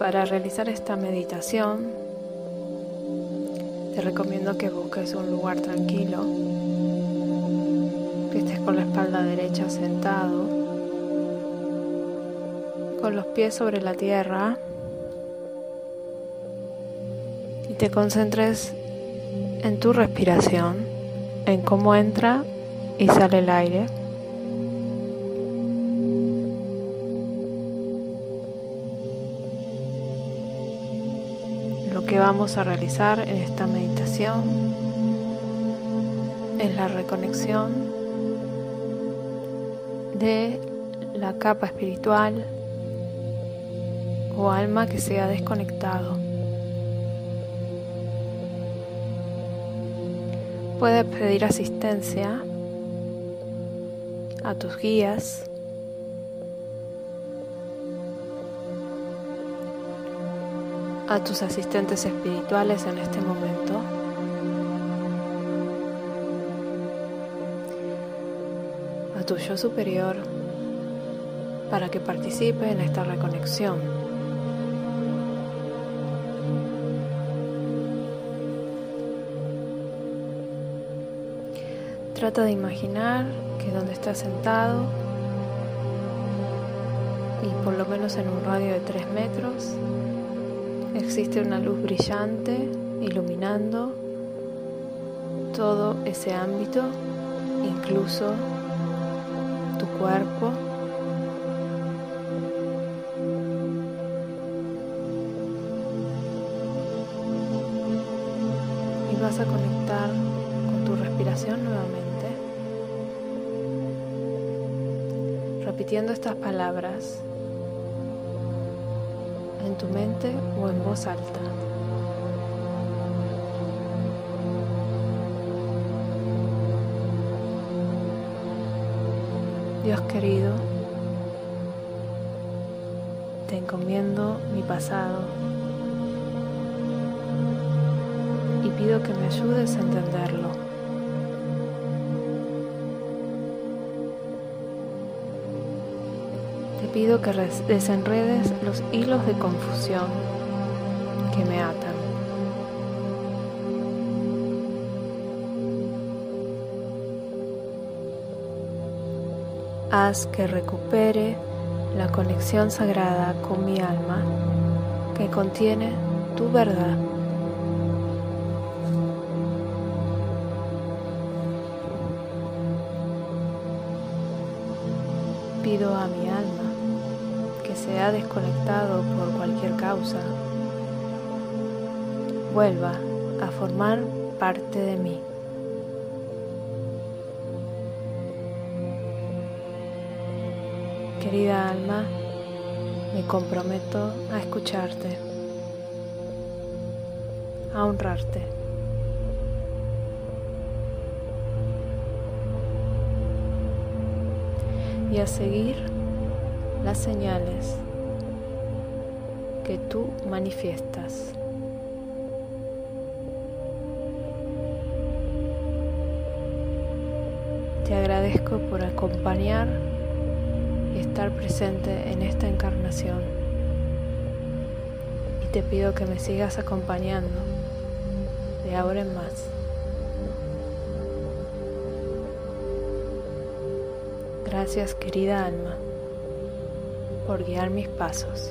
Para realizar esta meditación, te recomiendo que busques un lugar tranquilo, que estés con la espalda derecha sentado, con los pies sobre la tierra y te concentres en tu respiración, en cómo entra y sale el aire. Que vamos a realizar en esta meditación es la reconexión de la capa espiritual o alma que se ha desconectado. Puedes pedir asistencia a tus guías a tus asistentes espirituales en este momento. A tu yo superior para que participe en esta reconexión. Trata de imaginar que donde estás sentado y por lo menos en un radio de 3 metros Existe una luz brillante iluminando todo ese ámbito, incluso tu cuerpo. Y vas a conectar con tu respiración nuevamente, repitiendo estas palabras en tu mente o en voz alta. Dios querido, te encomiendo mi pasado y pido que me ayudes a entenderlo. Pido que desenredes los hilos de confusión que me atan. Haz que recupere la conexión sagrada con mi alma que contiene tu verdad. Pido a mi alma se ha desconectado por cualquier causa, vuelva a formar parte de mí. Querida alma, me comprometo a escucharte, a honrarte. y a seguir las señales que tú manifiestas. Te agradezco por acompañar y estar presente en esta encarnación. Y te pido que me sigas acompañando de ahora en más. Gracias querida alma por guiar mis pasos.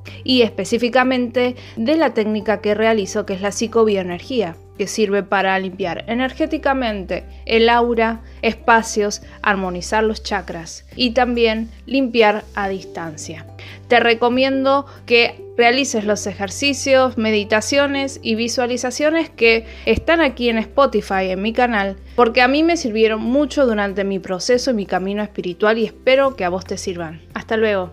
y específicamente de la técnica que realizo que es la psicobioenergía que sirve para limpiar energéticamente el aura, espacios, armonizar los chakras y también limpiar a distancia. Te recomiendo que realices los ejercicios, meditaciones y visualizaciones que están aquí en Spotify, en mi canal, porque a mí me sirvieron mucho durante mi proceso y mi camino espiritual y espero que a vos te sirvan. Hasta luego.